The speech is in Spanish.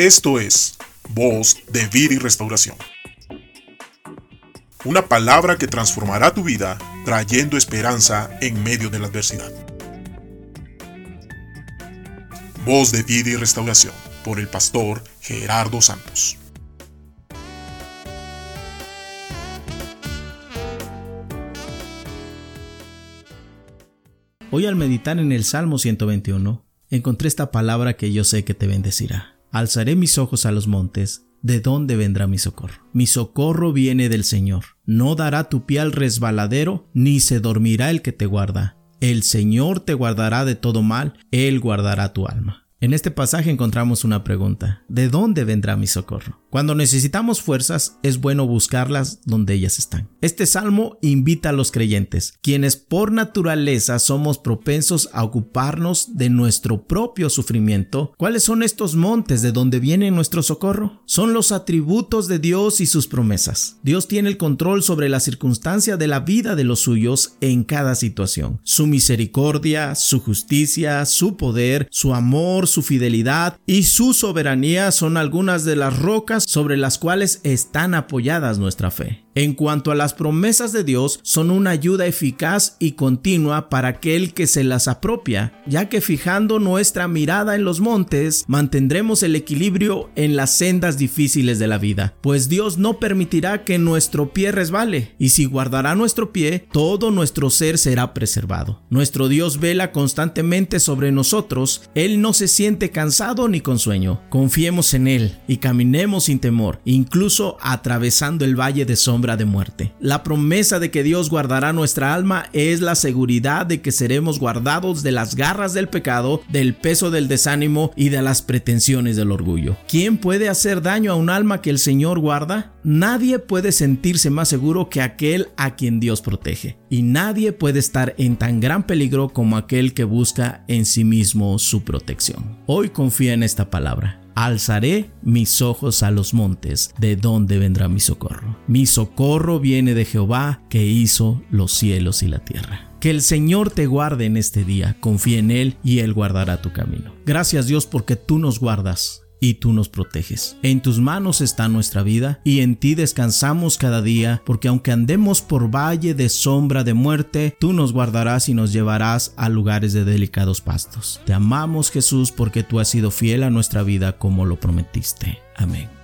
Esto es Voz de Vida y Restauración. Una palabra que transformará tu vida trayendo esperanza en medio de la adversidad. Voz de Vida y Restauración por el pastor Gerardo Santos. Hoy al meditar en el Salmo 121, encontré esta palabra que yo sé que te bendecirá. Alzaré mis ojos a los montes, ¿de dónde vendrá mi socorro? Mi socorro viene del Señor. No dará tu pie al resbaladero, ni se dormirá el que te guarda. El Señor te guardará de todo mal, Él guardará tu alma. En este pasaje encontramos una pregunta. ¿De dónde vendrá mi socorro? Cuando necesitamos fuerzas, es bueno buscarlas donde ellas están. Este salmo invita a los creyentes, quienes por naturaleza somos propensos a ocuparnos de nuestro propio sufrimiento. ¿Cuáles son estos montes de donde viene nuestro socorro? Son los atributos de Dios y sus promesas. Dios tiene el control sobre la circunstancia de la vida de los suyos en cada situación. Su misericordia, su justicia, su poder, su amor, su fidelidad y su soberanía son algunas de las rocas sobre las cuales están apoyadas nuestra fe. En cuanto a las promesas de Dios, son una ayuda eficaz y continua para aquel que se las apropia, ya que fijando nuestra mirada en los montes, mantendremos el equilibrio en las sendas difíciles de la vida, pues Dios no permitirá que nuestro pie resbale, y si guardará nuestro pie, todo nuestro ser será preservado. Nuestro Dios vela constantemente sobre nosotros, Él no se siente cansado ni con sueño. Confiemos en Él y caminemos sin temor, incluso atravesando el valle de sombra de muerte. La promesa de que Dios guardará nuestra alma es la seguridad de que seremos guardados de las garras del pecado, del peso del desánimo y de las pretensiones del orgullo. ¿Quién puede hacer daño a un alma que el Señor guarda? Nadie puede sentirse más seguro que aquel a quien Dios protege. Y nadie puede estar en tan gran peligro como aquel que busca en sí mismo su protección. Hoy confía en esta palabra. Alzaré mis ojos a los montes, ¿de dónde vendrá mi socorro? Mi socorro viene de Jehová, que hizo los cielos y la tierra. Que el Señor te guarde en este día, confía en Él y Él guardará tu camino. Gracias Dios porque tú nos guardas y tú nos proteges. En tus manos está nuestra vida y en ti descansamos cada día, porque aunque andemos por valle de sombra de muerte, tú nos guardarás y nos llevarás a lugares de delicados pastos. Te amamos Jesús porque tú has sido fiel a nuestra vida como lo prometiste. Amén.